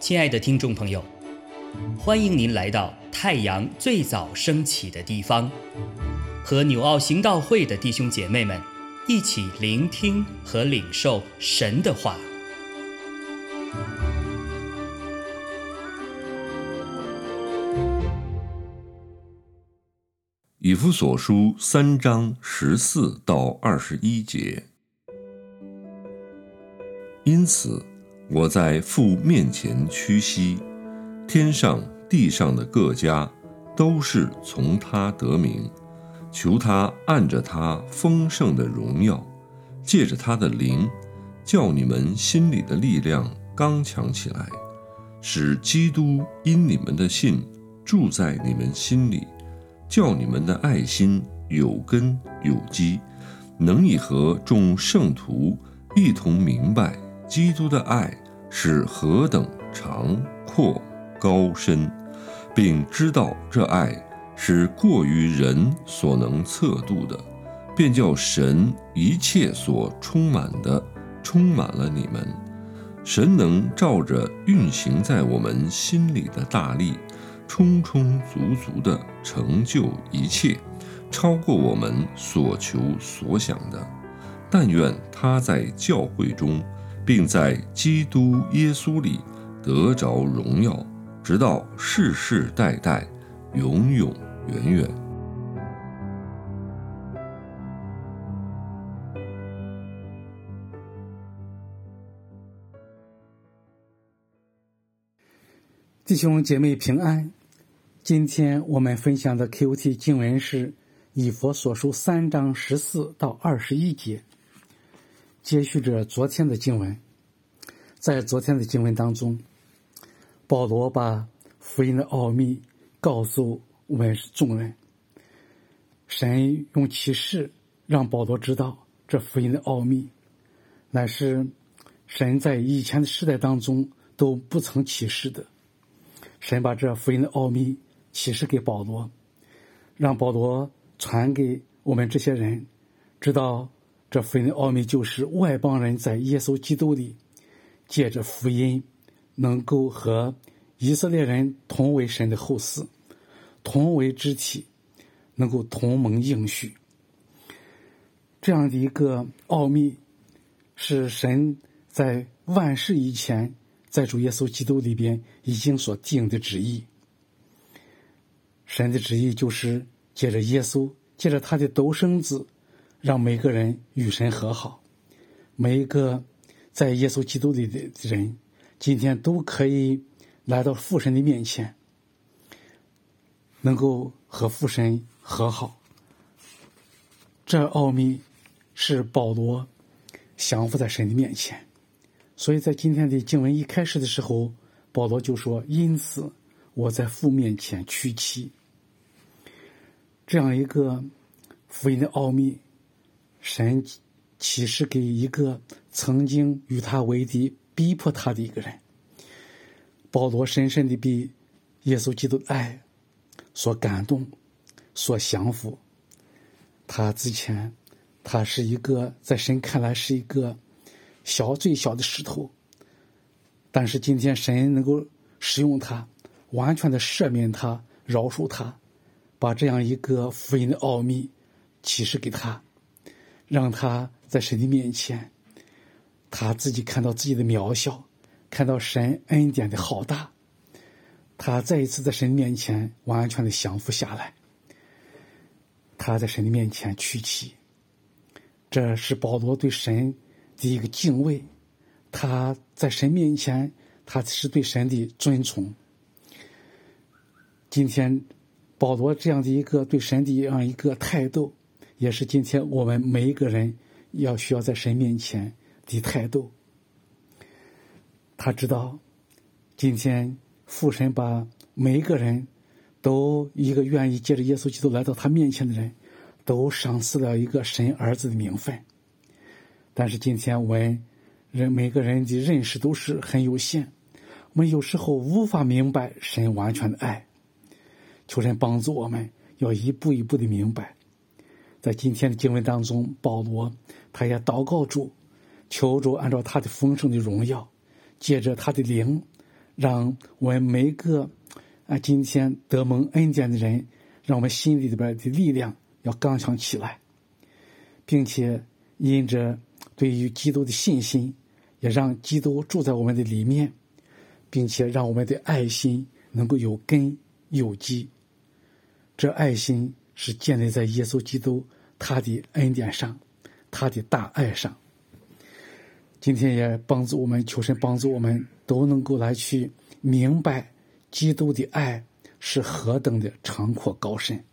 亲爱的听众朋友，欢迎您来到太阳最早升起的地方，和纽奥行道会的弟兄姐妹们一起聆听和领受神的话。以弗所书三章十四到二十一节，因此。我在父面前屈膝，天上地上的各家都是从他得名，求他按着他丰盛的荣耀，借着他的灵，叫你们心里的力量刚强起来，使基督因你们的信住在你们心里，叫你们的爱心有根有基，能以和众圣徒一同明白。基督的爱是何等长阔高深，并知道这爱是过于人所能测度的，便叫神一切所充满的充满了你们。神能照着运行在我们心里的大力，充充足足的成就一切，超过我们所求所想的。但愿他在教会中。并在基督耶稣里得着荣耀，直到世世代代，永永远远。弟兄姐妹平安，今天我们分享的 Q T 经文是以佛所书三章十四到二十一节。接续着昨天的经文，在昨天的经文当中，保罗把福音的奥秘告诉我们众人。神用启示让保罗知道这福音的奥秘，乃是神在以前的时代当中都不曾启示的。神把这福音的奥秘启示给保罗，让保罗传给我们这些人，知道。这福音的奥秘就是外邦人在耶稣基督里，借着福音，能够和以色列人同为神的后嗣，同为肢体，能够同盟应许。这样的一个奥秘，是神在万世以前，在主耶稣基督里边已经所定的旨意。神的旨意就是借着耶稣，借着他的独生子。让每个人与神和好，每一个在耶稣基督里的人，今天都可以来到父神的面前，能够和父神和好。这奥秘是保罗降服在神的面前，所以在今天的经文一开始的时候，保罗就说：“因此我在父面前屈膝。”这样一个福音的奥秘。神启示给一个曾经与他为敌、逼迫他的一个人。保罗深深的被耶稣基督的爱所感动、所降服。他之前，他是一个在神看来是一个小、最小的石头，但是今天神能够使用他，完全的赦免他、饶恕他，把这样一个福音的奥秘启示给他。让他在神的面前，他自己看到自己的渺小，看到神恩典的浩大，他再一次在神面前完全的降服下来。他在神的面前屈膝，这是保罗对神的一个敬畏。他在神面前，他是对神的尊崇。今天，保罗这样的一个对神的这样一个态度。也是今天我们每一个人要需要在神面前的态度。他知道，今天父神把每一个人都一个愿意借着耶稣基督来到他面前的人，都赏赐了一个神儿子的名分。但是今天我们人每个人的认识都是很有限，我们有时候无法明白神完全的爱。求神帮助我们，要一步一步的明白。在今天的经文当中，保罗他也祷告主，求主按照他的丰盛的荣耀，借着他的灵，让我们每个啊今天得蒙恩典的人，让我们心里里边的力量要刚强起来，并且因着对于基督的信心，也让基督住在我们的里面，并且让我们的爱心能够有根有基。这爱心是建立在耶稣基督他的恩典上，他的大爱上。今天也帮助我们，求神帮助我们都能够来去明白基督的爱是何等的长阔高深，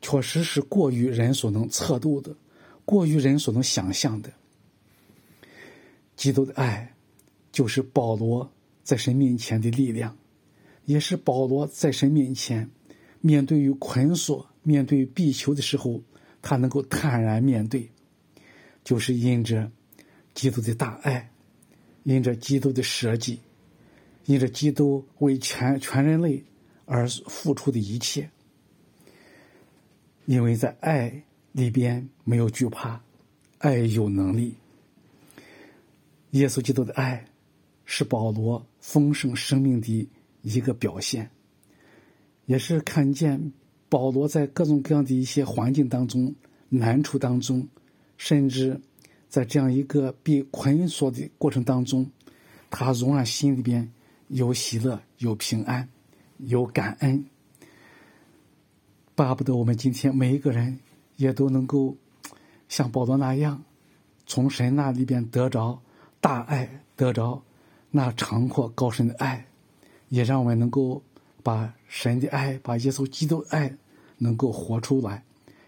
确实是过于人所能测度的，过于人所能想象的。基督的爱，就是保罗在神面前的力量，也是保罗在神面前。面对于捆锁、面对必求的时候，他能够坦然面对，就是因着基督的大爱，因着基督的舍己，因着基督为全全人类而付出的一切。因为在爱里边没有惧怕，爱有能力。耶稣基督的爱是保罗丰盛生命的一个表现。也是看见保罗在各种各样的一些环境当中、难处当中，甚至在这样一个被捆锁的过程当中，他仍然心里边有喜乐、有平安、有感恩，巴不得我们今天每一个人也都能够像保罗那样，从神那里边得着大爱，得着那长阔高深的爱，也让我们能够。把神的爱，把耶稣基督的爱，能够活出来，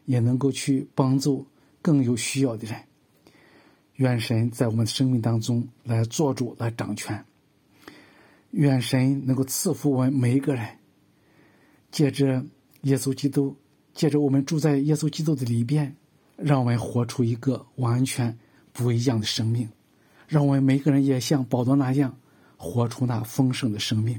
也能够去帮助更有需要的人。愿神在我们的生命当中来做主，来掌权。愿神能够赐福我们每一个人，借着耶稣基督，借着我们住在耶稣基督的里边，让我们活出一个完全不一样的生命，让我们每个人也像保罗那样，活出那丰盛的生命。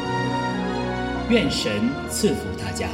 愿神赐福大家。